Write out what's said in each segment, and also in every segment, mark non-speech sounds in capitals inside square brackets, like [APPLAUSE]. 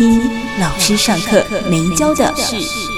一老师上课没教的事。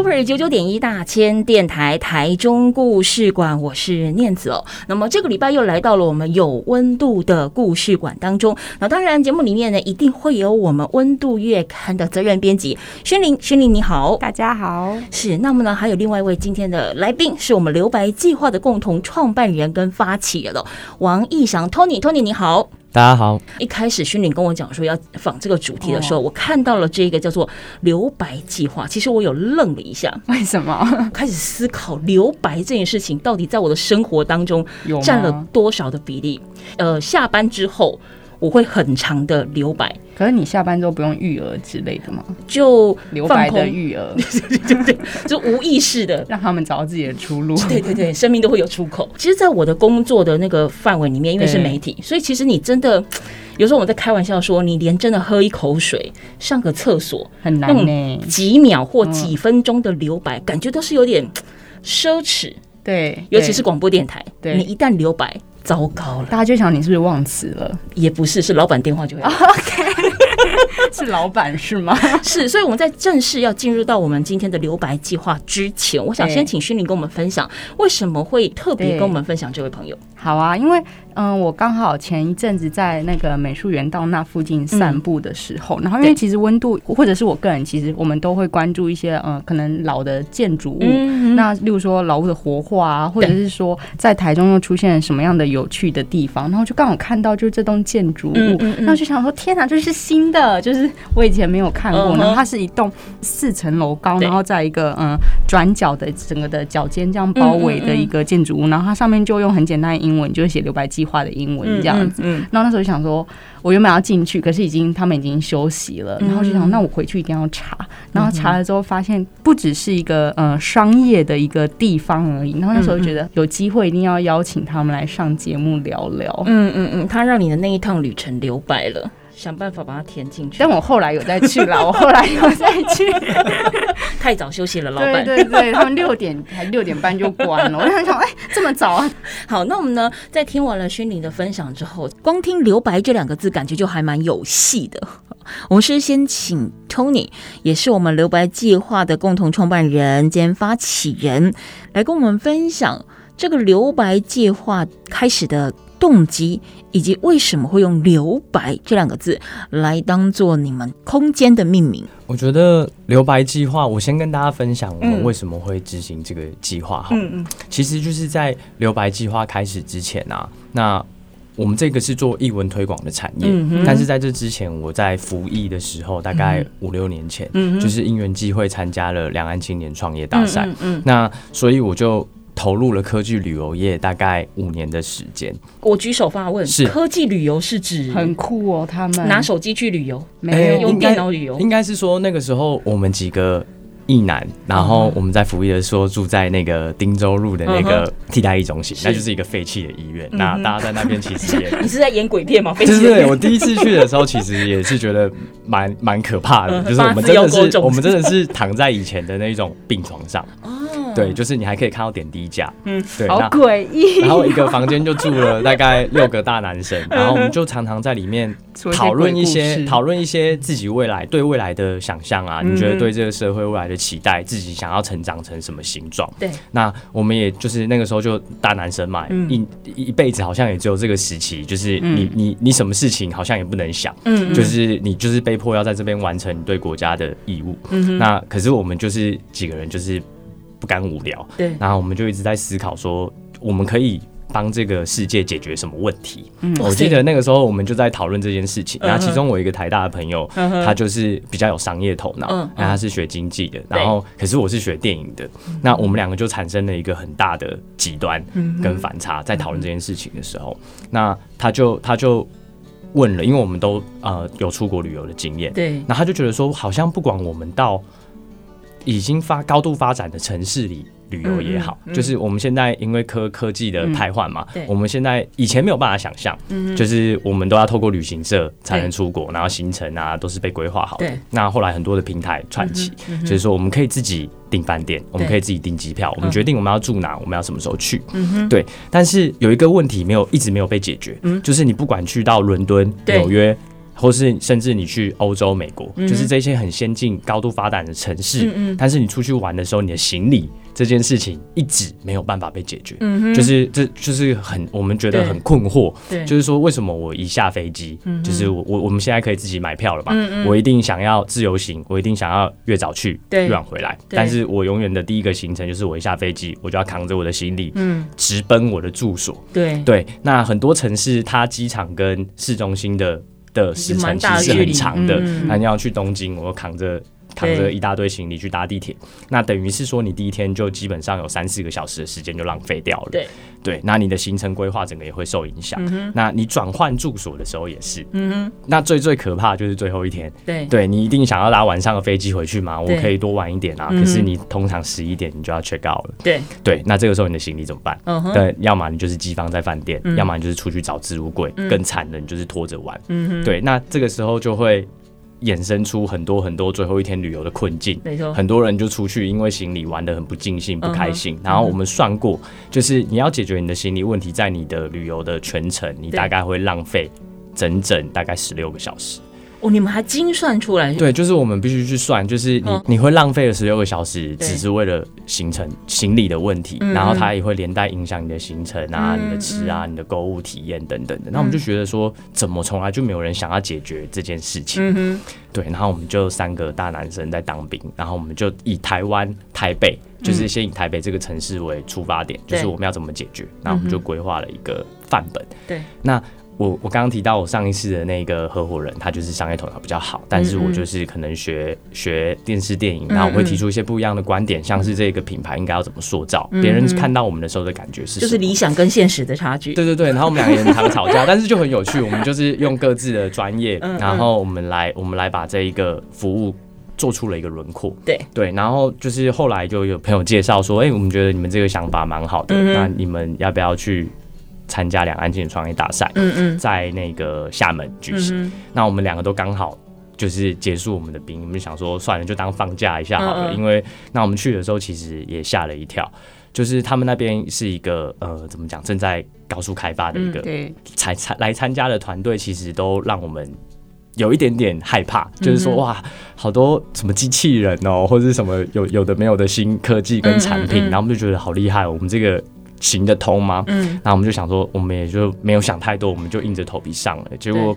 Super 九九点一大千电台台中故事馆，我是念子哦。那么这个礼拜又来到了我们有温度的故事馆当中。那当然节目里面呢，一定会有我们温度月刊的责任编辑宣玲，宣玲你好，大家好。是，那么呢还有另外一位今天的来宾，是我们留白计划的共同创办人跟发起人了，王义祥 Tony。Tony 你好。大家好，一开始勋林跟我讲说要仿这个主题的时候，我看到了这个叫做“留白计划”，其实我有愣了一下，为什么？[LAUGHS] 开始思考留白这件事情到底在我的生活当中占了多少的比例？呃，下班之后。我会很长的留白，可是你下班之后不用育儿之类的吗？就留白的育儿，[LAUGHS] 对对对，就无意识的 [LAUGHS] 让他们找到自己的出路。对对对，生命都会有出口。其实，在我的工作的那个范围里面，因为是媒体，所以其实你真的有时候我们在开玩笑说，你连真的喝一口水、上个厕所很难呢，几秒或几分钟的留白，感觉都是有点奢侈。对，尤其是广播电台，对，你一旦留白。糟糕了，大家就想你是不是忘词了？也不是，是老板电话就会。OK，[LAUGHS] 是老板是吗？是，所以我们在正式要进入到我们今天的留白计划之前，我想先请勋林跟我们分享，为什么会特别跟我们分享这位朋友？好啊，因为嗯，我刚好前一阵子在那个美术园道那附近散步的时候，嗯、然后因为其实温度或者是我个人，其实我们都会关注一些呃，可能老的建筑物，嗯、那例如说老屋的活化啊，或者是说在台中又出现什么样的有趣的地方，然后就刚好看到就是这栋建筑物，然后就想说天哪，这是新的，就是我以前没有看过，然后它是一栋四层楼高，然后在一个嗯转角的整个的角尖这样包围的一个建筑物，然后它上面就用很简单的英文，就是写留白计划的英文这样子。嗯，然后那时候就想说，我原本要进去，可是已经他们已经休息了，然后就想，那我回去一定要查。然后查了之后发现，不只是一个呃商业的一个地方而已。然后那时候就觉得有机会一定要邀请他们来上节目聊聊。嗯嗯嗯，他让你的那一趟旅程留白了。想办法把它填进去，但我后来有再去了，[LAUGHS] 我后来有再去，[LAUGHS] 太早休息了，老板。对 [LAUGHS] 对对，他们六点还六点半就关了，我就想，哎，这么早啊？好，那我们呢，在听完了轩羚的分享之后，光听“留白”这两个字，感觉就还蛮有戏的。我们是先请 Tony，也是我们留白计划的共同创办人兼发起人，来跟我们分享这个留白计划开始的动机，以及为什么会用“留白”这两个字来当做你们空间的命名？我觉得“留白计划”，我先跟大家分享我们为什么会执行这个计划。哈，嗯嗯，其实就是在“留白计划”开始之前啊，那我们这个是做译文推广的产业，嗯、但是在这之前，我在服役的时候，大概五六年前，嗯、就是因缘际会参加了两岸青年创业大赛，嗯，那所以我就。投入了科技旅游业大概五年的时间。我举手发问：是科技旅游是指很酷哦？他们拿手机去旅游，没有、欸、用电脑旅游？应该是说那个时候我们几个役男，然后我们在服役的时候住在那个汀州路的那个替代役中心，那就是一个废弃的医院。那大家在那边其实也，[LAUGHS] 你是在演鬼片吗？[LAUGHS] 对对对，我第一次去的时候其实也是觉得蛮 [LAUGHS] 蛮可怕的，就是我们真的是我们真的是躺在以前的那种病床上。对，就是你还可以看到点滴架，嗯，对，好诡异。然后一个房间就住了大概六个大男生，然后我们就常常在里面讨论一些讨论一些自己未来对未来的想象啊，你觉得对这个社会未来的期待，自己想要成长成什么形状？对，那我们也就是那个时候就大男生嘛，一一辈子好像也只有这个时期，就是你你你什么事情好像也不能想，嗯，就是你就是被迫要在这边完成你对国家的义务，嗯，那可是我们就是几个人就是。不甘无聊，对，然后我们就一直在思考说，我们可以帮这个世界解决什么问题？嗯，我记得那个时候我们就在讨论这件事情。然后其中我一个台大的朋友，他就是比较有商业头脑，嗯，然后他是学经济的，然后可是我是学电影的，那我们两个就产生了一个很大的极端跟反差，在讨论这件事情的时候，那他就他就问了，因为我们都呃有出国旅游的经验，对，然后他就觉得说，好像不管我们到已经发高度发展的城市里。旅游也好，就是我们现在因为科科技的汰换嘛，嗯、我们现在以前没有办法想象，嗯、就是我们都要透过旅行社才能出国，然后行程啊都是被规划好的。那后来很多的平台串起，嗯嗯、就是说我们可以自己订饭店，我们可以自己订机票，我们决定我们要住哪，我们要什么时候去。嗯、对，但是有一个问题没有一直没有被解决，嗯、就是你不管去到伦敦、纽约。或是甚至你去欧洲、美国，嗯、就是这些很先进、高度发展的城市，嗯嗯，但是你出去玩的时候，你的行李这件事情一直没有办法被解决，嗯，就是这就是很我们觉得很困惑，对，就是说为什么我一下飞机，嗯、就是我我我们现在可以自己买票了嘛，我一定想要自由行，我一定想要越早去越晚回来，但是我永远的第一个行程就是我一下飞机，我就要扛着我的行李，嗯，直奔我的住所，对。对，那很多城市它机场跟市中心的。的时程其实是很长的，那你要去东京，我扛着扛着一大堆行李去搭地铁，那等于是说你第一天就基本上有三四个小时的时间就浪费掉了。对对，那你的行程规划整个也会受影响。那你转换住所的时候也是。嗯哼。那最最可怕就是最后一天。对对，你一定想要搭晚上的飞机回去嘛？我可以多晚一点啊。可是你通常十一点你就要 check out 了。对对，那这个时候你的行李怎么办？嗯哼。对，要么你就是寄放在饭店，要么你就是出去找置物柜。更惨的，你就是拖着玩。嗯哼。对，那这个时候就会。衍生出很多很多最后一天旅游的困境，没错，很多人就出去，因为行李玩的很不尽兴、不开心。然后我们算过，就是你要解决你的行李问题，在你的旅游的全程，你大概会浪费整整大概十六个小时。哦，你们还精算出来？对，就是我们必须去算，就是你、嗯、你会浪费了十六个小时，只是为了行程行李的问题，嗯、然后它也会连带影响你的行程啊、嗯、你的吃啊、嗯、你的购物体验等等的。那、嗯、我们就觉得说，怎么从来就没有人想要解决这件事情？嗯哼，对。然后我们就三个大男生在当兵，然后我们就以台湾台北，就是先以台北这个城市为出发点，嗯、就是我们要怎么解决？那、我们就规划了一个范本。对，那。我我刚刚提到我上一次的那个合伙人，他就是商业头脑比较好，但是我就是可能学学电视电影，然后我会提出一些不一样的观点，像是这个品牌应该要怎么塑造，别人看到我们的时候的感觉是，就是理想跟现实的差距。对对对，然后我们两个人常吵架，但是就很有趣，我们就是用各自的专业，然后我们来我们来把这一个服务做出了一个轮廓。对对，然后就是后来就有朋友介绍说，哎，我们觉得你们这个想法蛮好的，那你们要不要去？参加两岸青年创业大赛，嗯嗯，在那个厦门举行。那我们两个都刚好就是结束我们的兵，我们就想说算了，就当放假一下好了。嗯嗯，因为那我们去的时候，其实也吓了一跳，就是他们那边是一个呃，怎么讲，正在高速开发的一个，对，才参来参加的团队，其实都让我们有一点点害怕，就是说哇，好多什么机器人哦，或者是什么有有的没有的新科技跟产品，嗯嗯嗯，然后我们就觉得好厉害，我们这个。行得通吗？嗯，那我们就想说，我们也就没有想太多，我们就硬着头皮上了。结果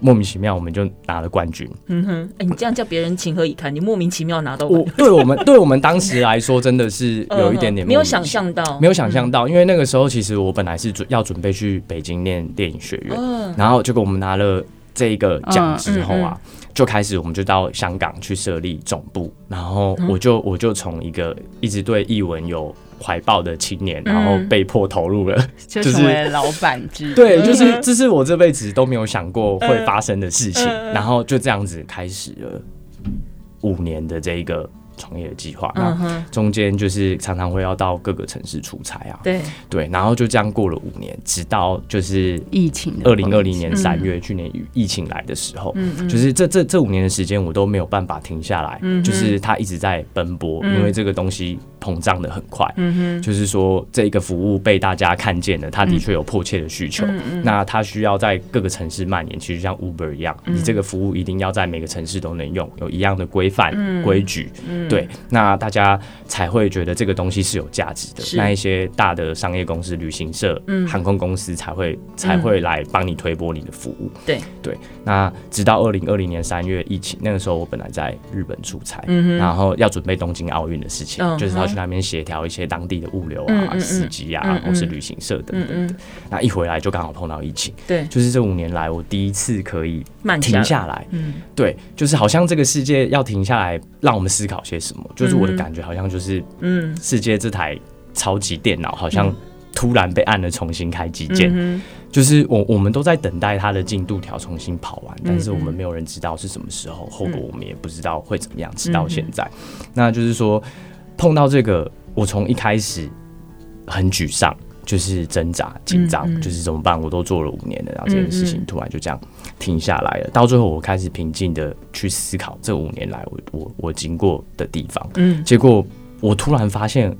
莫名其妙，我们就拿了冠军。嗯哼，哎，你这样叫别人情何以堪？你莫名其妙拿到冠军，对我们，[LAUGHS] 对我们当时来说，真的是有一点点没有想象到，没有想象到。因为那个时候，其实我本来是准要准备去北京念电影学院，嗯然后结果我们拿了这个奖之后啊。就开始，我们就到香港去设立总部，然后我就我就从一个一直对译文有怀抱的青年，然后被迫投入了，[LAUGHS] 就成为老板之对，就是这是我这辈子都没有想过会发生的事情，然后就这样子开始了五年的这一个。创业计划，那中间就是常常会要到各个城市出差啊，对。对，然后就这样过了五年，直到就是疫情，二零二零年三月，去年疫情来的时候，嗯，就是这这这五年的时间，我都没有办法停下来，就是他一直在奔波，因为这个东西膨胀的很快，嗯哼，就是说这个服务被大家看见了，他的确有迫切的需求，那他需要在各个城市蔓延，其实像 Uber 一样，你这个服务一定要在每个城市都能用，有一样的规范规矩。对，那大家才会觉得这个东西是有价值的。那一些大的商业公司、旅行社、嗯、航空公司才会才会来帮你推波你的服务。对。对，那直到二零二零年三月疫情那个时候，我本来在日本出差，嗯、哼。然后要准备东京奥运的事情，嗯、就是要去那边协调一些当地的物流啊、司机啊，或是旅行社等等的。那一回来就刚好碰到疫情。对，就是这五年来我第一次可以停下来。嗯，对，就是好像这个世界要停下来，让我们思考些什么？就是我的感觉，好像就是，嗯，世界这台超级电脑好像突然被按了重新开机键，嗯、就是我我们都在等待它的进度条重新跑完，但是我们没有人知道是什么时候，后果我们也不知道会怎么样，直到现在，嗯、那就是说碰到这个，我从一开始很沮丧，就是挣扎、紧张，嗯嗯、就是怎么办？我都做了五年了，然后这件事情突然就这样停下来了。到最后，我开始平静的去思考这五年来我我我经过的地方，嗯，结果我突然发现。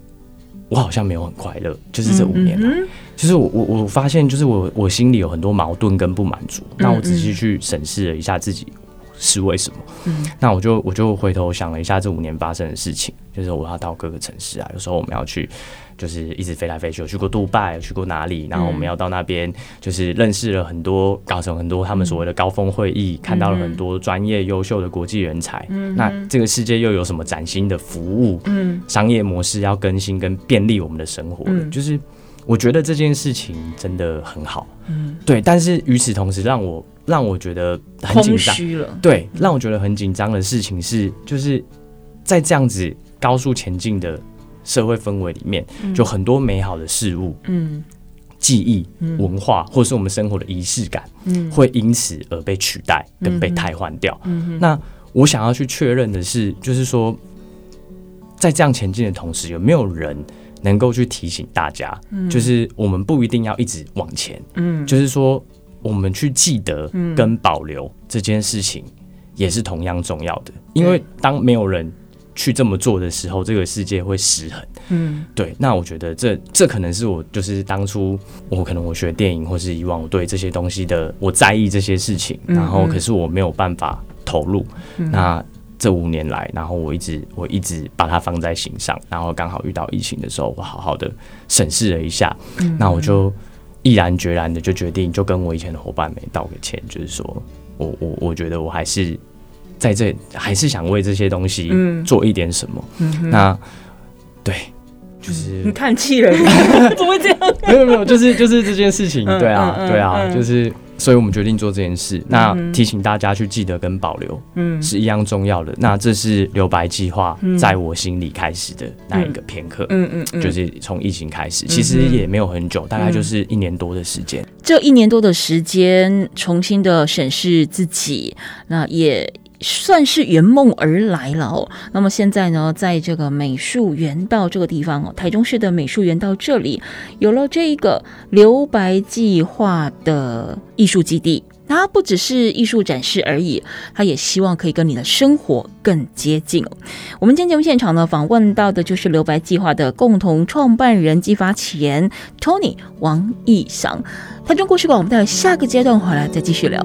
我好像没有很快乐，就是这五年来，嗯嗯、就是我我我发现，就是我我心里有很多矛盾跟不满足。那、我仔细去审视了一下自己是为什么，嗯，那我就我就回头想了一下这五年发生的事情，就是我要到各个城市啊，有时候我们要去，就是一直飞来飞去，我去过杜拜，去过哪里，然后我们要到那边，就是认识了很多，搞成很多他们所谓的高峰会议，嗯、看到了很多专业优秀的国际人才。嗯，那这个世界又有什么崭新的服务？嗯，商业模式要更新跟便利我们的生活。嗯，就是我觉得这件事情真的很好。嗯，对，但是与此同时，让我让我觉得很紧张。对，让我觉得很紧张的事情是，就是在这样子高速前进的。社会氛围里面，就很多美好的事物、嗯，记忆、嗯、文化，或是我们生活的仪式感，嗯，会因此而被取代跟被替换掉。嗯嗯、那我想要去确认的是，就是说，在这样前进的同时，有没有人能够去提醒大家，嗯、就是我们不一定要一直往前，嗯，就是说，我们去记得跟保留这件事情，也是同样重要的。因为当没有人。去这么做的时候，这个世界会失衡。嗯，对。那我觉得这这可能是我就是当初我可能我学电影，或是以往我对这些东西的我在意这些事情，然后可是我没有办法投入。嗯、那这五年来，然后我一直我一直把它放在心上，然后刚好遇到疫情的时候，我好好的审视了一下，那我就毅然决然的就决定，就跟我以前的伙伴们道个歉，就是说我我我觉得我还是。在这还是想为这些东西做一点什么？那对，就是你叹气了，[LAUGHS] 怎么会这样？[LAUGHS] 没有没有，就是就是这件事情，对啊对啊，就是，所以我们决定做这件事。嗯、那提醒大家去记得跟保留，嗯，是一样重要的。那这是留白计划在我心里开始的那一个片刻，嗯嗯，嗯就是从疫情开始，其实也没有很久，大概就是一年多的时间。这一年多的时间，重新的审视自己，那也。算是圆梦而来了哦。那么现在呢，在这个美术园道这个地方哦，台中市的美术园道这里有了这一个留白计划的艺术基地。它不只是艺术展示而已，它也希望可以跟你的生活更接近。我们今天节目现场呢，访问到的就是留白计划的共同创办人暨发起人 Tony 王义祥。台中故事馆，我们待下个阶段回来再继续聊。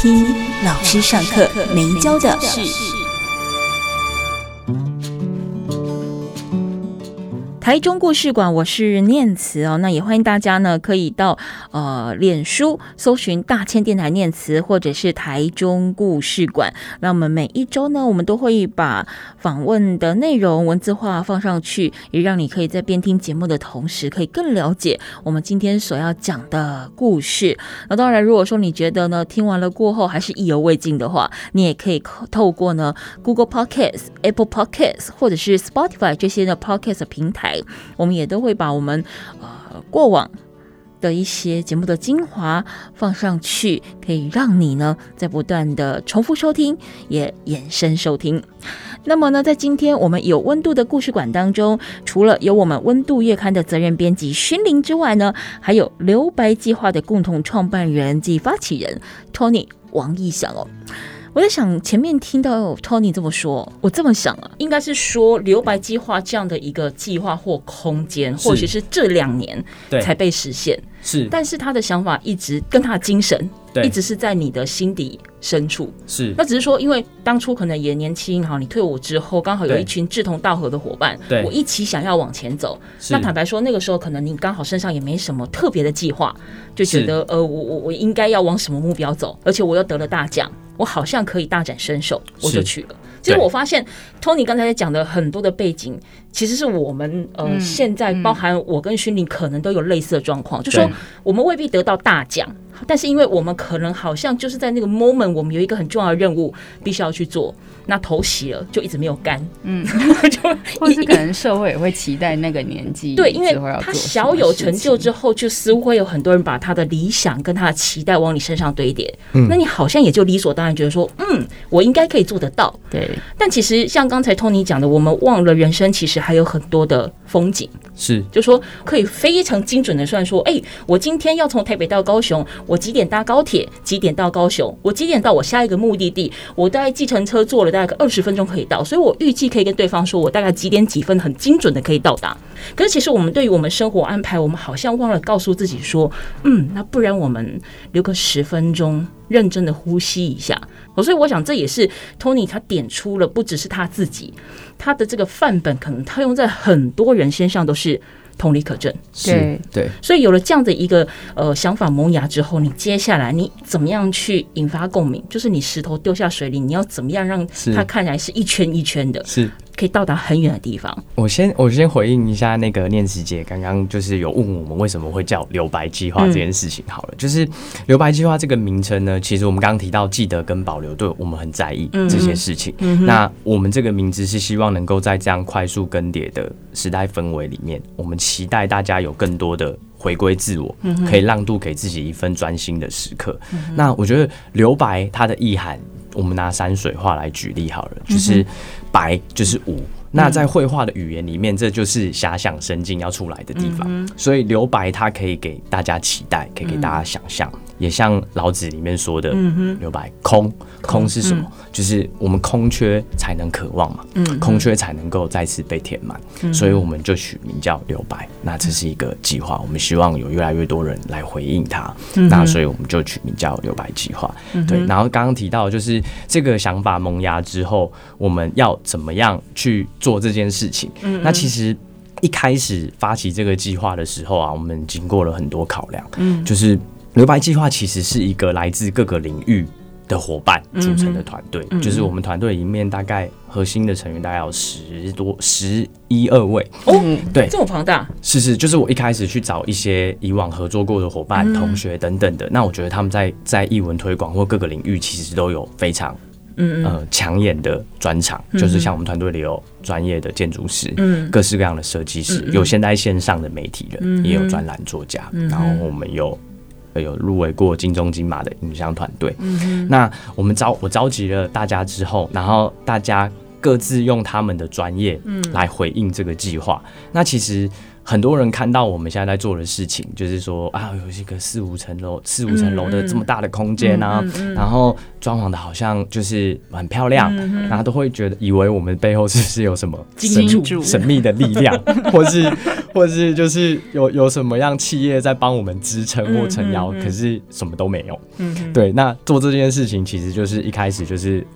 听老师上课没教的事。台中故事馆，我是念慈哦，那也欢迎大家呢，可以到呃脸书搜寻大千电台念慈，或者是台中故事馆。那我们每一周呢，我们都会把访问的内容文字化放上去，也让你可以在边听节目的同时，可以更了解我们今天所要讲的故事。那当然，如果说你觉得呢，听完了过后还是意犹未尽的话，你也可以透过呢 Google Podcast、Apple Podcast 或者是 Spotify 这些的 Podcast 平台。我们也都会把我们呃过往的一些节目的精华放上去，可以让你呢在不断的重复收听，也延伸收听。那么呢，在今天我们有温度的故事馆当中，除了有我们温度月刊的责任编辑薰伶之外呢，还有留白计划的共同创办人及发起人 Tony 王义祥哦。我在想，前面听到 Tony 这么说，我这么想啊，应该是说留白计划这样的一个计划或空间，或许是这两年才被实现。是，但是他的想法一直跟他的精神，一直是在你的心底深处。是，那只是说，因为当初可能也年轻哈，你退伍之后，刚好有一群志同道合的伙伴，对。我一起想要往前走。那坦白说，那个时候可能你刚好身上也没什么特别的计划，就觉得呃，我我我应该要往什么目标走，而且我又得了大奖，我好像可以大展身手，我就去了。其实我发现，Tony 刚才讲的很多的背景，其实是我们呃、嗯、现在包含我跟勋宁可能都有类似的状况，就说我们未必得到大奖，但是因为我们可能好像就是在那个 moment，我们有一个很重要的任务必须要去做。那头洗了，就一直没有干，嗯，[LAUGHS] 就 [LAUGHS] 或是可能社会也会期待那个年纪，[LAUGHS] 对，因为他小有成就之后，就似乎会有很多人把他的理想跟他的期待往你身上堆叠，嗯，那你好像也就理所当然觉得说，嗯，我应该可以做得到，对。但其实像刚才 Tony 讲的，我们忘了人生其实还有很多的风景，是，就说可以非常精准的算说，哎，我今天要从台北到高雄，我几点搭高铁，几点到高雄，我几点到我下一个目的地，我大概计程车坐了大概二十分钟可以到，所以我预计可以跟对方说，我大概几点几分很精准的可以到达。可是其实我们对于我们生活安排，我们好像忘了告诉自己说，嗯，那不然我们留个十分钟，认真的呼吸一下。所以我想这也是 Tony 他点出了，不只是他自己，他的这个范本可能他用在很多人身上都是。同理可证，对对，所以有了这样的一个呃想法萌芽之后，你接下来你怎么样去引发共鸣？就是你石头丢下水里，你要怎么样让它看起来是一圈一圈的？是。可以到达很远的地方。我先我先回应一下那个念慈姐刚刚就是有问我们为什么会叫留白计划这件事情。好了，嗯、就是留白计划这个名称呢，其实我们刚刚提到记得跟保留，对我们很在意这些事情。嗯、那我们这个名字是希望能够在这样快速更迭的时代氛围里面，我们期待大家有更多的回归自我，可以让渡给自己一份专心的时刻。嗯、那我觉得留白它的意涵，我们拿山水画来举例好了，就是。白就是无，那在绘画的语言里面，这就是遐想神经要出来的地方。所以留白，它可以给大家期待，可以给大家想象。也像老子里面说的，留白空，空是什么？就是我们空缺才能渴望嘛，空缺才能够再次被填满。所以我们就取名叫留白。那这是一个计划，我们希望有越来越多人来回应它。那所以我们就取名叫留白计划。对，然后刚刚提到就是这个想法萌芽之后，我们要怎么样去做这件事情？那其实一开始发起这个计划的时候啊，我们经过了很多考量，嗯，就是。留白计划其实是一个来自各个领域的伙伴组成的团队，嗯、就是我们团队里面大概核心的成员大概有十多、十一二位哦，对，这么庞大，是是，就是我一开始去找一些以往合作过的伙伴、嗯、同学等等的，那我觉得他们在在艺文推广或各个领域其实都有非常嗯呃抢眼的专长，嗯、就是像我们团队里有专业的建筑师，嗯，各式各样的设计师，嗯、有现在线上的媒体人，嗯、也有专栏作家，嗯、然后我们有。有入围过金钟金马的影像团队，嗯、哼。那我们召我召集了大家之后，然后大家各自用他们的专业来回应这个计划。嗯、那其实。很多人看到我们现在在做的事情，就是说啊，有一个四五层楼、四五层楼的这么大的空间啊，然后装潢的好像就是很漂亮，然后都会觉得以为我们背后是不是有什么神 [LAUGHS] 神秘的力量，[LAUGHS] 或是或是就是有有什么样企业在帮我们支撑或撑腰，可是什么都没有。对，那做这件事情其实就是一开始就是。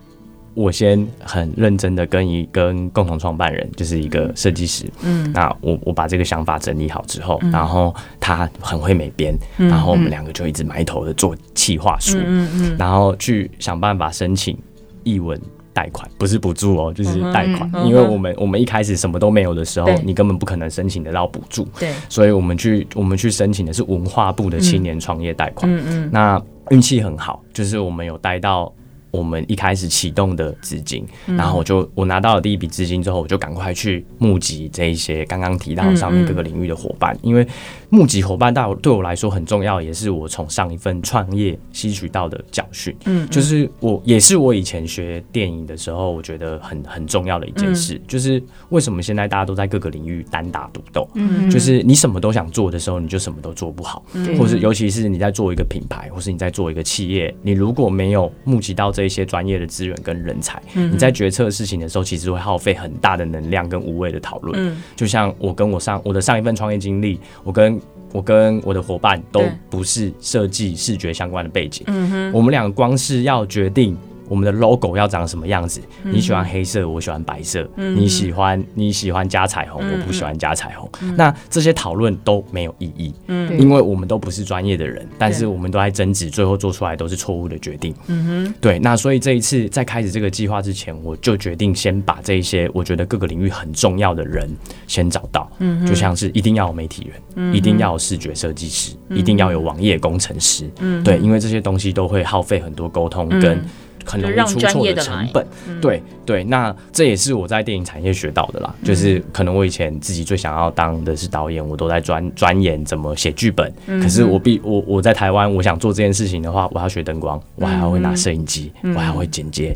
我先很认真的跟一跟共同创办人，就是一个设计师，嗯，那我我把这个想法整理好之后，嗯、然后他很会美编，嗯、然后我们两个就一直埋头的做企划书，嗯嗯，然后去想办法申请艺文贷款，不是补助哦，就是贷款，嗯、因为我们我们一开始什么都没有的时候，你根本不可能申请得到补助，对，所以我们去我们去申请的是文化部的青年创业贷款，嗯嗯，那运气很好，就是我们有贷到。我们一开始启动的资金，然后我就我拿到了第一笔资金之后，我就赶快去募集这一些刚刚提到上面各个领域的伙伴，因为募集伙伴对我对我来说很重要，也是我从上一份创业吸取到的教训。嗯，就是我也是我以前学电影的时候，我觉得很很重要的一件事，就是为什么现在大家都在各个领域单打独斗？嗯，就是你什么都想做的时候，你就什么都做不好，或是尤其是你在做一个品牌，或是你在做一个企业，你如果没有募集到这。一些专业的资源跟人才，你在决策事情的时候，其实会耗费很大的能量跟无谓的讨论。就像我跟我上我的上一份创业经历，我跟我跟我的伙伴都不是设计视觉相关的背景，嗯哼，我们俩光是要决定。我们的 logo 要长什么样子？你喜欢黑色，我喜欢白色。嗯、你喜欢你喜欢加彩虹，嗯、我不喜欢加彩虹。嗯、那这些讨论都没有意义，嗯，因为我们都不是专业的人，但是我们都在争执，最后做出来都是错误的决定。嗯哼，对。那所以这一次在开始这个计划之前，我就决定先把这一些我觉得各个领域很重要的人先找到。嗯哼，就像是一定要有媒体人，嗯、一定要有视觉设计师，嗯、一定要有网页工程师。嗯，对，因为这些东西都会耗费很多沟通跟。很容易出错的成本，嗯、对对，那这也是我在电影产业学到的啦。嗯、就是可能我以前自己最想要当的是导演，我都在专钻研怎么写剧本。嗯、可是我必我我在台湾，我想做这件事情的话，我要学灯光，我还要会拿摄影机，我还要会剪接，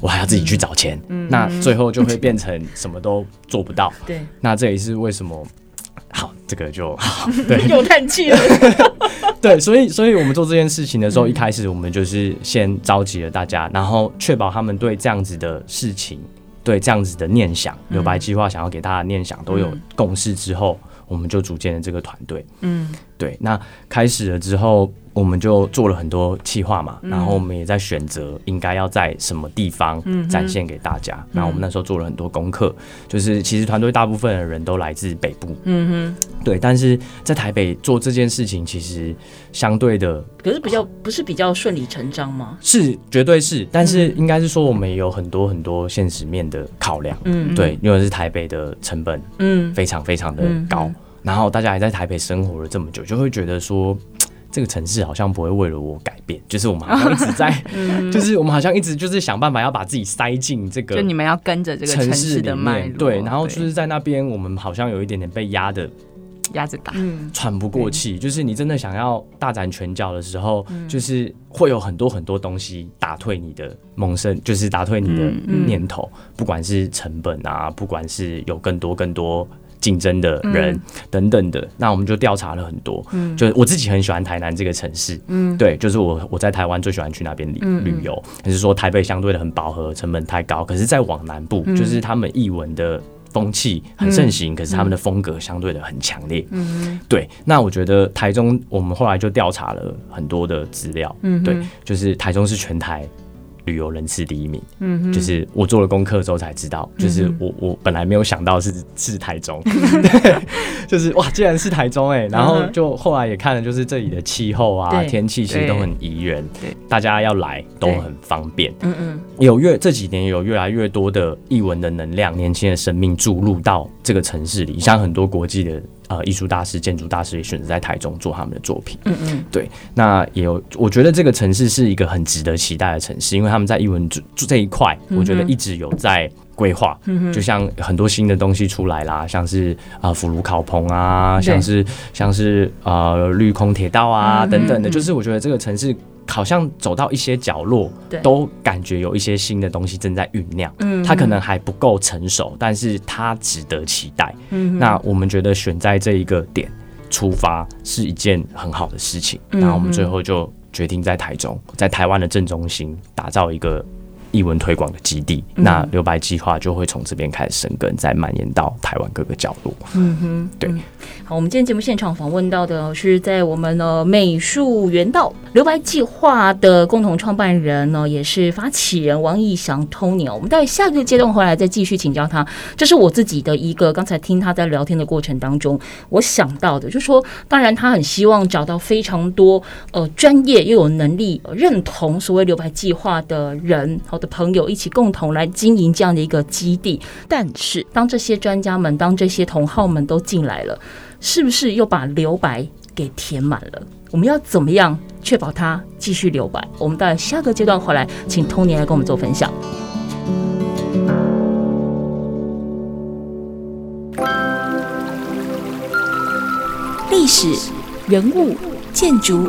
我还要自己去找钱。嗯、那最后就会变成什么都做不到。[LAUGHS] 对，那这也是为什么。好，这个就 [LAUGHS] 好。对，[LAUGHS] 有叹气了。[LAUGHS] 对，所以，所以我们做这件事情的时候，嗯、一开始我们就是先召集了大家，然后确保他们对这样子的事情，对这样子的念想，留白计划想要给大家的念想都有共识之后，嗯、我们就组建了这个团队。嗯，对。那开始了之后。我们就做了很多企划嘛，然后我们也在选择应该要在什么地方展现给大家。然后我们那时候做了很多功课，就是其实团队大部分的人都来自北部，嗯哼，对。但是在台北做这件事情，其实相对的，可是比较不是比较顺理成章吗？是，绝对是。但是应该是说，我们也有很多很多现实面的考量，嗯，对，因为是台北的成本，嗯，非常非常的高。然后大家还在台北生活了这么久，就会觉得说。这个城市好像不会为了我改变，就是我们好像一直在，[LAUGHS] 嗯、就是我们好像一直就是想办法要把自己塞进这个，就你们要跟着这个城市的脉络，对，然后就是在那边，我们好像有一点点被压的压着打，喘不过气。嗯、就是你真的想要大展拳脚的时候，嗯、就是会有很多很多东西打退你的萌生，就是打退你的念头，不管是成本啊，不管是有更多更多。竞争的人等等的，嗯、那我们就调查了很多。嗯，就我自己很喜欢台南这个城市。嗯，对，就是我我在台湾最喜欢去那边旅旅游。可、嗯、是说台北相对的很饱和，成本太高。可是再往南部，嗯、就是他们译文的风气很盛行，嗯、可是他们的风格相对的很强烈。嗯，对。那我觉得台中，我们后来就调查了很多的资料。嗯，对，就是台中是全台。旅游人次第一名，嗯哼，就是我做了功课之后才知道，就是我我本来没有想到是是台中，[LAUGHS] 对，就是哇，竟然是台中哎，然后就后来也看了，就是这里的气候啊，天气其实都很宜人，对，大家要来都很方便，嗯嗯，有越这几年有越来越多的译文的能量、年轻的生命注入到这个城市里，像很多国际的。呃，艺术大师、建筑大师也选择在台中做他们的作品。嗯嗯，对，那也有，我觉得这个城市是一个很值得期待的城市，因为他们在艺文这这一块，我觉得一直有在规划。嗯哼，就像很多新的东西出来啦，像是啊，福鲁考棚啊，像是像是呃，绿空铁道啊等等的，就是我觉得这个城市。好像走到一些角落，都感觉有一些新的东西正在酝酿。嗯，它可能还不够成熟，但是它值得期待。嗯，那我们觉得选在这一个点出发是一件很好的事情。然后我们最后就决定在台中，在台湾的正中心打造一个。艺文推广的基地，那留白计划就会从这边开始生根，再蔓延到台湾各个角落。嗯哼，对。好，我们今天节目现场访问到的是在我们的美术园道留白计划的共同创办人呢，也是发起人王义祥 Tony。我们待下一个阶段回来再继续请教他。这是我自己的一个刚才听他在聊天的过程当中，我想到的，就是说，当然他很希望找到非常多呃专业又有能力认同所谓留白计划的人，好的。朋友一起共同来经营这样的一个基地，但是当这些专家们、当这些同好们都进来了，是不是又把留白给填满了？我们要怎么样确保它继续留白？我们到下个阶段回来，请 Tony 来跟我们做分享。历史、人物、建筑、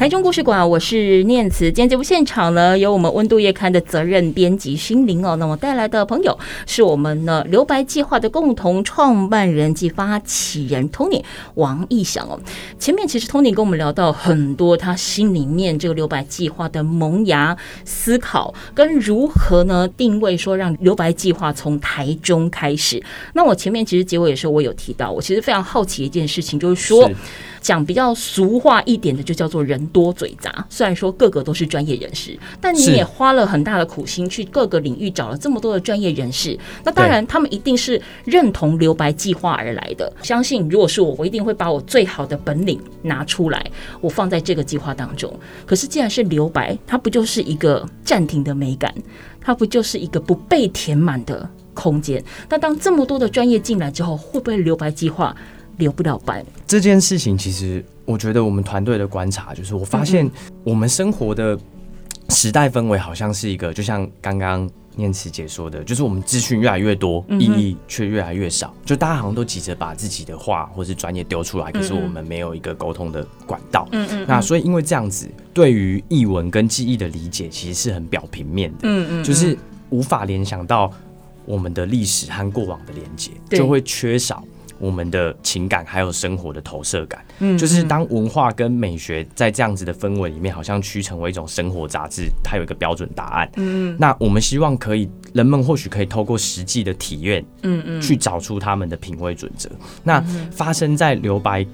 台中故事馆，我是念慈。今天节目现场呢，有我们温度月刊的责任编辑心灵哦。那么带来的朋友是我们的留白计划的共同创办人及发起人 Tony 王义祥哦。前面其实 Tony 跟我们聊到很多他心里面这个留白计划的萌芽思考，跟如何呢定位说让留白计划从台中开始。那我前面其实结尾的时候我有提到，我其实非常好奇一件事情，就是说。讲比较俗话一点的，就叫做人多嘴杂。虽然说个个都是专业人士，但你也花了很大的苦心去各个领域找了这么多的专业人士。那当然，他们一定是认同留白计划而来的。相信如果是我，我一定会把我最好的本领拿出来，我放在这个计划当中。可是既然是留白，它不就是一个暂停的美感？它不就是一个不被填满的空间？那当这么多的专业进来之后，会不会留白计划？留不了班这件事情，其实我觉得我们团队的观察就是，我发现我们生活的时代氛围好像是一个，就像刚刚念慈姐说的，就是我们资讯越来越多，意义却越来越少。就大家好像都急着把自己的话或是专业丢出来，可是我们没有一个沟通的管道。嗯嗯。那所以因为这样子，对于译文跟记忆的理解，其实是很表平面的。嗯嗯。就是无法联想到我们的历史和过往的连接，就会缺少。我们的情感还有生活的投射感，嗯，就是当文化跟美学在这样子的氛围里面，好像趋成为一种生活杂志，它有一个标准答案，嗯，那我们希望可以，人们或许可以透过实际的体验，嗯嗯，去找出他们的品味准则。那发生在留白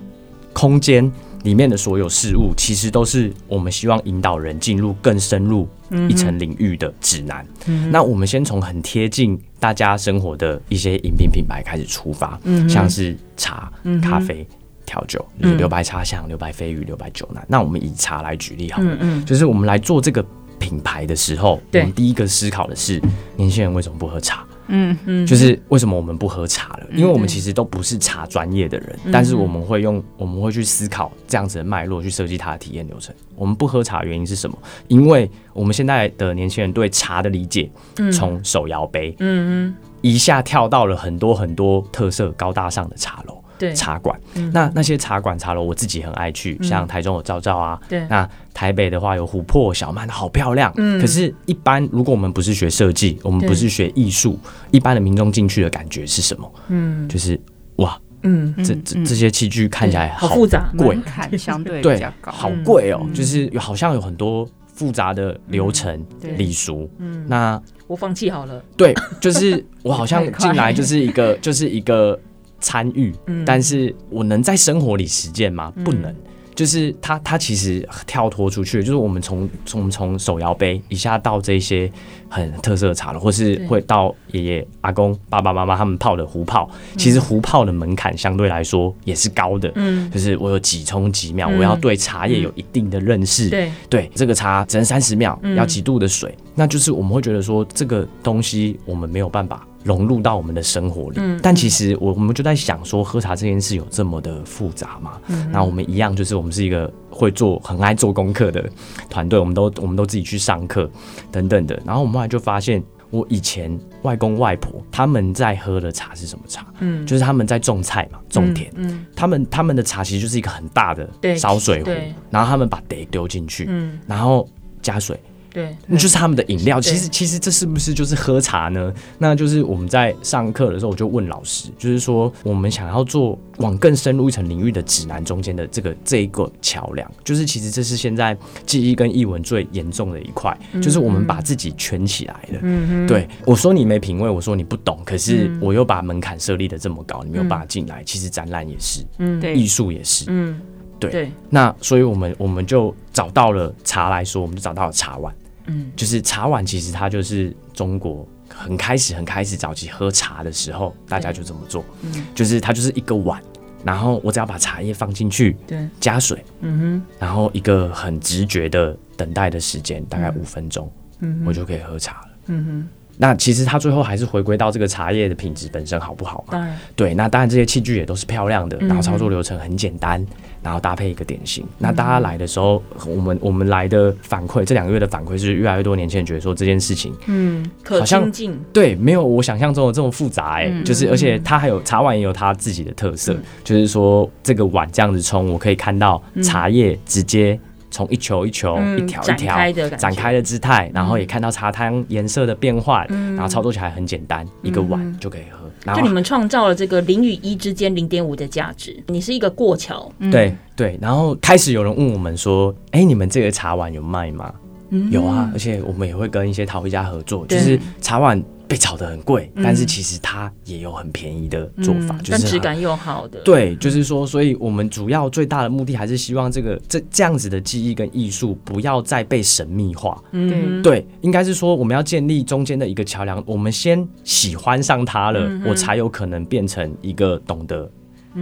空间里面的所有事物，其实都是我们希望引导人进入更深入一层领域的指南。嗯，那我们先从很贴近大家生活的一些饮品品牌开始出发，嗯，像是茶、咖啡、调酒，就是留白茶香、留白飞鱼、留白酒南。那我们以茶来举例好了，嗯嗯，就是我们来做这个品牌的时候，我们第一个思考的是年轻人为什么不喝茶？嗯嗯，就是为什么我们不喝茶了？因为我们其实都不是茶专业的人，但是我们会用我们会去思考这样子的脉络去设计它的体验流程。我们不喝茶原因是什么？因为我们现在的年轻人对茶的理解，从手摇杯，嗯嗯，一下跳到了很多很多特色高大上的茶楼。对。茶馆，嗯、那那些茶馆茶楼，我自己很爱去，嗯、像台中有照照啊，对，那台北的话有琥珀小曼，好漂亮。嗯，可是，一般如果我们不是学设计，我们不是学艺术，一般的民众进去的感觉是什么？嗯，就是哇，嗯，这这这些器具看起来好复杂，门槛相对 [LAUGHS] 对，好贵哦，就是好像有很多复杂的流程礼俗。嗯，那我放弃好了。对，就是我好像 [LAUGHS] 进来就是一个就是一个。参与，但是我能在生活里实践吗？不能。就是它，它其实跳脱出去，就是我们从从从手摇杯一下到这些很特色的茶了，或是会到爷爷、阿公、爸爸妈妈他们泡的壶泡，其实壶泡的门槛相对来说也是高的。嗯，就是我有几冲几秒，我要对茶叶有一定的认识。对对，这个茶只能三十秒，要几度的水，那就是我们会觉得说这个东西我们没有办法。融入到我们的生活里，嗯、但其实我我们就在想说，喝茶这件事有这么的复杂吗？嗯、那我们一样，就是我们是一个会做、很爱做功课的团队，我们都我们都自己去上课等等的。然后我们后来就发现，我以前外公外婆他们在喝的茶是什么茶？嗯，就是他们在种菜嘛，种田。嗯，嗯他们他们的茶其实就是一个很大的烧水壶，然后他们把茶丢进去，嗯，然后加水。对，那就是他们的饮料。其实，其实这是不是就是喝茶呢？那就是我们在上课的时候，我就问老师，就是说我们想要做往更深入一层领域的指南中间的这个这一个桥梁，就是其实这是现在记忆跟译文最严重的一块，就是我们把自己圈起来了。嗯哼，对，我说你没品味，我说你不懂，可是我又把门槛设立的这么高，你没有办法进来。其实展览也是，嗯，对，艺术也是，嗯，对。那所以我们我们就找到了茶来说，我们就找到了茶碗。嗯，就是茶碗，其实它就是中国很开始、很开始早期喝茶的时候，大家就这么做。嗯，就是它就是一个碗，然后我只要把茶叶放进去，对，加水，嗯哼，然后一个很直觉的等待的时间，大概五分钟，嗯，我就可以喝茶了。嗯哼，那其实它最后还是回归到这个茶叶的品质本身好不好嘛？当然，对。那当然这些器具也都是漂亮的，然后操作流程很简单，然后搭配一个点心。那大家来的时候，我们我们来的反馈，这两个月的反馈是越来越多年轻人觉得说这件事情，嗯，可亲近，对，没有我想象中的这么复杂哎、欸，就是而且它还有茶碗也有它自己的特色，就是说这个碗这样子冲，我可以看到茶叶直接。从一球一球、嗯、一条一条展开的姿态，然后也看到茶汤颜色的变换，嗯、然后操作起来很简单，嗯、一个碗就可以喝。就你们创造了这个零与一之间零点五的价值，你是一个过桥。对对，然后开始有人问我们说：“哎，你们这个茶碗有卖吗？”嗯、有啊，而且我们也会跟一些陶艺家合作，就是茶碗。被炒得很贵，但是其实它也有很便宜的做法，嗯、就是质感又好的。对，就是说，所以我们主要最大的目的还是希望这个这这样子的技艺跟艺术不要再被神秘化。嗯，对，应该是说我们要建立中间的一个桥梁。我们先喜欢上它了，嗯、我才有可能变成一个懂得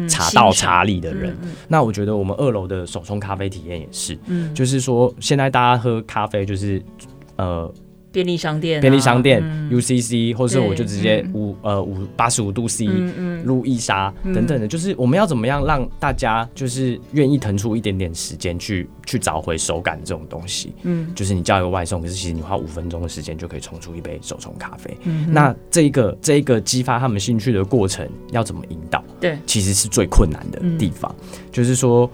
茶道茶理的人。嗯嗯、那我觉得我们二楼的手冲咖啡体验也是，嗯，就是说现在大家喝咖啡就是呃。便利商店、啊，便利商店、嗯、UCC，或者是我就直接五、嗯、呃五八十五度 C，路易莎等等的，就是我们要怎么样让大家就是愿意腾出一点点时间去去找回手感这种东西，嗯，就是你叫一个外送，可是其实你花五分钟的时间就可以冲出一杯手冲咖啡，嗯，那这一个这一个激发他们兴趣的过程要怎么引导？对，其实是最困难的地方，嗯、就是说。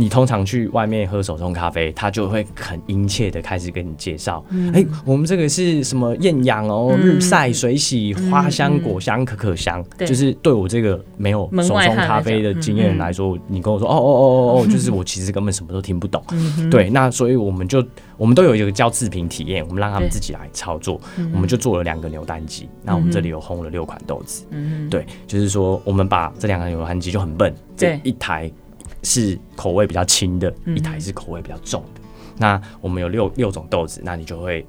你通常去外面喝手冲咖啡，他就会很殷切的开始跟你介绍，哎、嗯。欸，我们这个是什么艳阳哦，嗯、日晒水洗，花香果香可可香，嗯、就是对我这个没有手冲咖啡的经验来说，你跟我说哦哦哦哦哦，就是我其实根本什么都听不懂。[LAUGHS] 嗯、对，那所以我们就我们都有一个叫自评体验，我们让他们自己来操作，我们就做了两个牛蛋机，那我们这里有烘了六款豆子，嗯、对，就是说我们把这两个牛蛋机就很笨，这一台。是口味比较轻的，一台是口味比较重的。嗯、那我们有六六种豆子，那你就会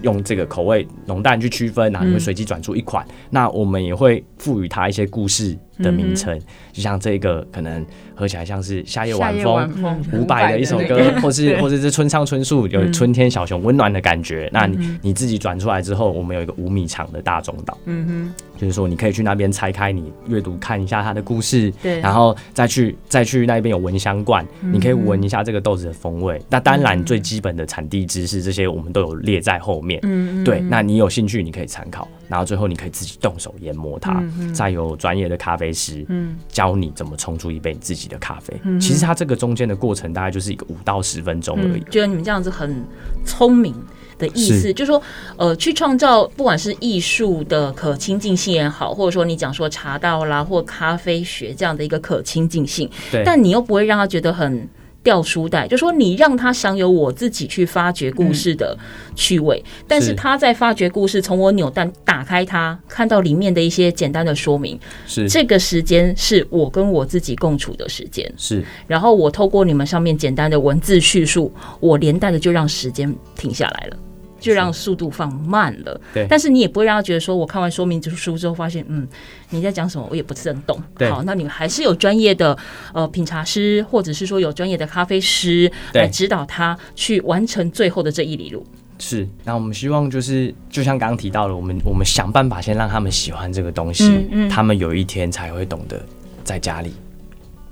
用这个口味浓淡去区分，然后你会随机转出一款。嗯、那我们也会赋予它一些故事的名称，嗯、就像这个可能合起来像是夏夜晚风五百的一首歌，或是或者是村上春树有春天小熊温暖的感觉。嗯、那你你自己转出来之后，我们有一个五米长的大中岛，嗯哼，就是说你可以去那边拆开，你阅读看一下它的故事，对，然后再去再去那边有闻香罐，嗯、你可以闻一下这个豆子的风味。那当然最基本的产地知识这些我们都有列在后面，嗯，对，那你有兴趣你可以参考，然后最后你可以自己动手研磨它，嗯、再有专业的咖啡师，嗯，教你怎么冲出一杯你自己的咖啡。嗯、其实它这个中间的过程大概就是一个五到十分钟而已。觉得你们这样子很聪明的意思，是就是说，呃，去创造不管是艺术的可亲近性也好，或者说你讲说茶道啦或咖啡学这样的一个可亲近性，对，但你又不会让他觉得很。掉书袋，就说你让他享有我自己去发掘故事的趣味，嗯、但是他在发掘故事，从我扭蛋打开它，看到里面的一些简单的说明，是。这个时间是我跟我自己共处的时间，是，然后我透过你们上面简单的文字叙述，我连带的就让时间停下来了。就让速度放慢了，对。但是你也不会让他觉得说，我看完说明书之后发现，嗯，你在讲什么，我也不是很懂。对。好，那你们还是有专业的呃品茶师，或者是说有专业的咖啡师来指导他去完成最后的这一里路。是。那我们希望就是，就像刚刚提到了，我们我们想办法先让他们喜欢这个东西，嗯嗯，他们有一天才会懂得在家里。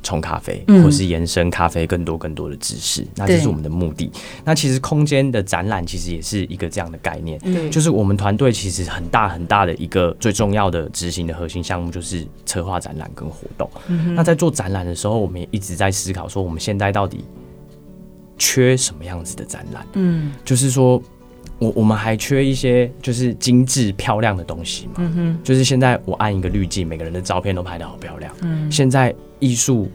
冲咖啡，或是延伸咖啡更多更多的知识，嗯、那这是我们的目的。那其实空间的展览其实也是一个这样的概念，对就是我们团队其实很大很大的一个最重要的执行的核心项目就是策划展览跟活动。嗯、那在做展览的时候，我们也一直在思考说，我们现在到底缺什么样子的展览？嗯，就是说我我们还缺一些就是精致漂亮的东西嘛。嗯哼，就是现在我按一个滤镜，每个人的照片都拍得好漂亮。嗯，现在。艺术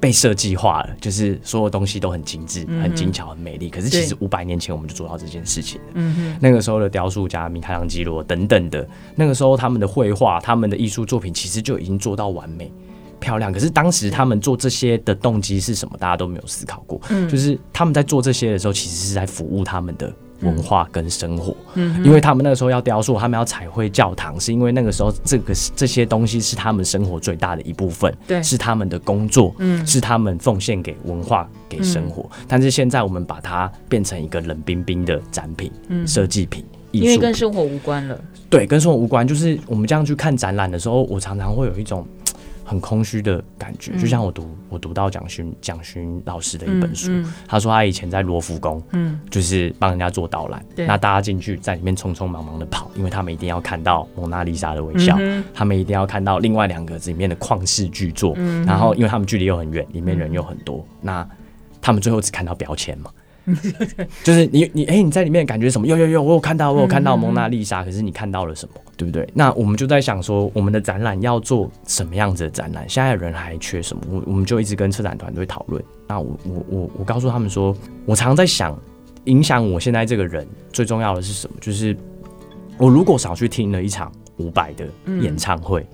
被设计化了，就是所有东西都很精致、嗯、很精巧、很美丽。可是其实五百年前我们就做到这件事情了。嗯那个时候的雕塑家米开朗基罗等等的，那个时候他们的绘画、他们的艺术作品其实就已经做到完美、漂亮。可是当时他们做这些的动机是什么？大家都没有思考过。嗯，就是他们在做这些的时候，其实是在服务他们的。文化跟生活，嗯，因为他们那个时候要雕塑，他们要彩绘教堂，是因为那个时候这个这些东西是他们生活最大的一部分，对，是他们的工作，嗯，是他们奉献给文化给生活。但是现在我们把它变成一个冷冰冰的展品，嗯，设计品，艺术，因为跟生活无关了。对，跟生活无关，就是我们这样去看展览的时候，我常常会有一种。很空虚的感觉，就像我读我读到蒋勋蒋勋老师的一本书，他说他以前在罗浮宫，嗯，就是帮人家做导览，那大家进去在里面匆匆忙忙的跑，因为他们一定要看到蒙娜丽莎的微笑，嗯、他们一定要看到另外两个里面的旷世巨作，嗯、然后因为他们距离又很远，里面人又很多，嗯、那他们最后只看到标签嘛。[LAUGHS] 就是你你哎、你在里面感觉什么？有有有，我有看到，我有看到蒙娜丽莎。可是你看到了什么？对不对？那我们就在想说，我们的展览要做什么样子的展览？现在的人还缺什么？我我们就一直跟策展团队讨论。那我我我我告诉他们说，我常常在想，影响我现在这个人最重要的是什么？就是我如果少去听了一场伍佰的演唱会。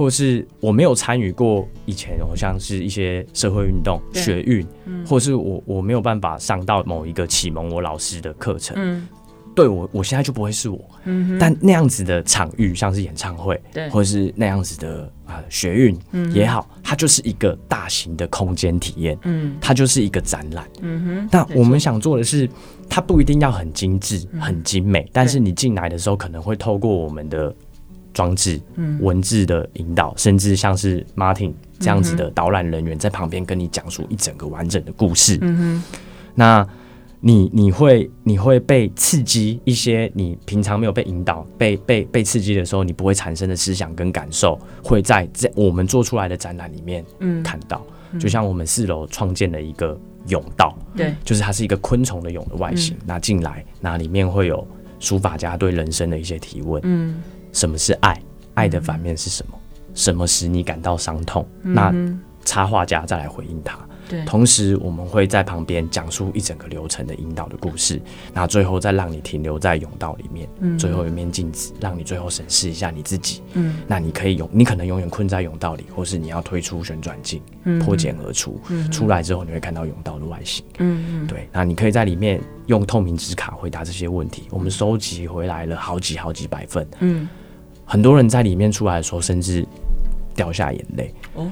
或是我没有参与过以前，好像是一些社会运动、学运，嗯、或是我我没有办法上到某一个启蒙我老师的课程，嗯、对我我现在就不会是我。嗯、但那样子的场域，像是演唱会，对或是那样子的啊、呃、学运也好，嗯、它就是一个大型的空间体验，嗯，它就是一个展览，嗯哼。但我们想做的是，它不一定要很精致、很精美，嗯、但是你进来的时候，可能会透过我们的。装置、文字的引导，甚至像是 Martin 这样子的导览人员在旁边跟你讲述一整个完整的故事。嗯哼，那你你会你会被刺激一些你平常没有被引导、被被被刺激的时候，你不会产生的思想跟感受，会在在我们做出来的展览里面看到。就像我们四楼创建了一个甬道，对，就是它是一个昆虫的蛹的外形。那进来，那里面会有书法家对人生的一些提问。嗯。什么是爱？爱的反面是什么？什么使你感到伤痛？嗯、那插画家再来回应他。对，同时我们会在旁边讲述一整个流程的引导的故事，那最后再让你停留在甬道里面，嗯、最后一面镜子，让你最后审视一下你自己。嗯，那你可以永，你可能永远困在甬道里，或是你要推出旋转镜，破茧而出。嗯、出来之后你会看到甬道的外形。嗯对，那你可以在里面用透明纸卡回答这些问题。我们收集回来了好几好几百份。嗯。很多人在里面出来的时候，甚至掉下眼泪。哦，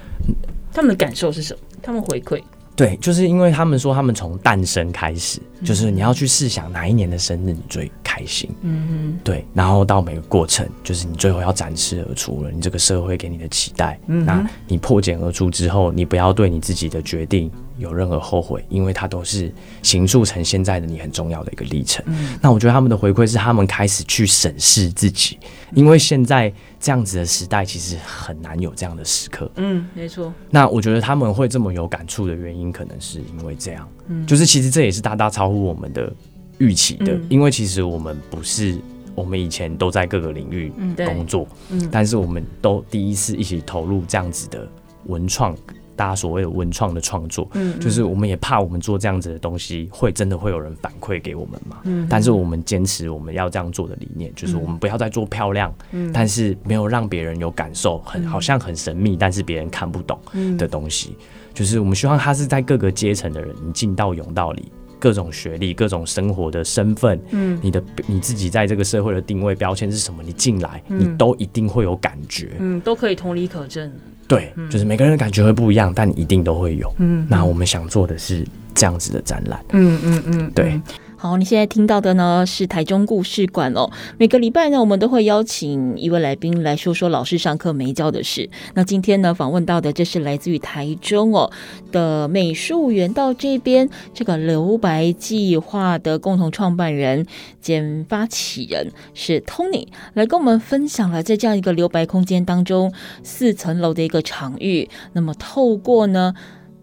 他们的感受是什么？他们回馈？对，就是因为他们说，他们从诞生开始，就是你要去试想哪一年的生日你最开心。嗯嗯，对，然后到每个过程，就是你最后要展翅而出了，你这个社会给你的期待。嗯，那你破茧而出之后，你不要对你自己的决定有任何后悔，因为它都是形塑成现在的你很重要的一个历程。嗯，那我觉得他们的回馈是他们开始去审视自己，因为现在这样子的时代其实很难有这样的时刻。嗯，没错。那我觉得他们会这么有感触的原因，可能是因为这样。嗯，就是其实这也是大大超乎我们的预期的，嗯，因为其实我们不是我们以前都在各个领域工作，嗯，但是我们都第一次一起投入这样子的文创。大家所谓的文创的创作，嗯，就是我们也怕我们做这样子的东西，会真的会有人反馈给我们嘛？嗯，但是我们坚持我们要这样做的理念，就是我们不要再做漂亮，嗯，但是没有让别人有感受，很好像很神秘，但是别人看不懂的东西，就是我们希望他是在各个阶层的人，你进到甬道里，各种学历、各种生活的身份，嗯，你的你自己在这个社会的定位标签是什么？你进来，你都一定会有感觉，嗯，都可以同理可证。对，就是每个人的感觉会不一样，但你一定都会有。嗯，那我们想做的是这样子的展览。嗯嗯嗯，对。好，你现在听到的呢是台中故事馆哦。每个礼拜呢，我们都会邀请一位来宾来说说老师上课没教的事。那今天呢，访问到的这是来自于台中哦的美术园道这边这个留白计划的共同创办人兼发起人是 Tony，来跟我们分享了在这样一个留白空间当中四层楼的一个场域。那么透过呢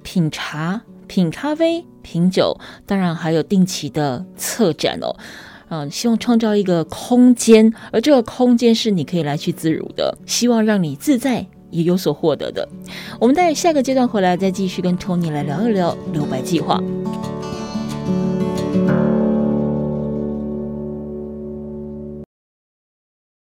品茶。品咖啡、品酒，当然还有定期的策展哦。嗯，希望创造一个空间，而这个空间是你可以来去自如的，希望让你自在也有所获得的。我们在下个阶段回来再继续跟托尼来聊一聊留白计划。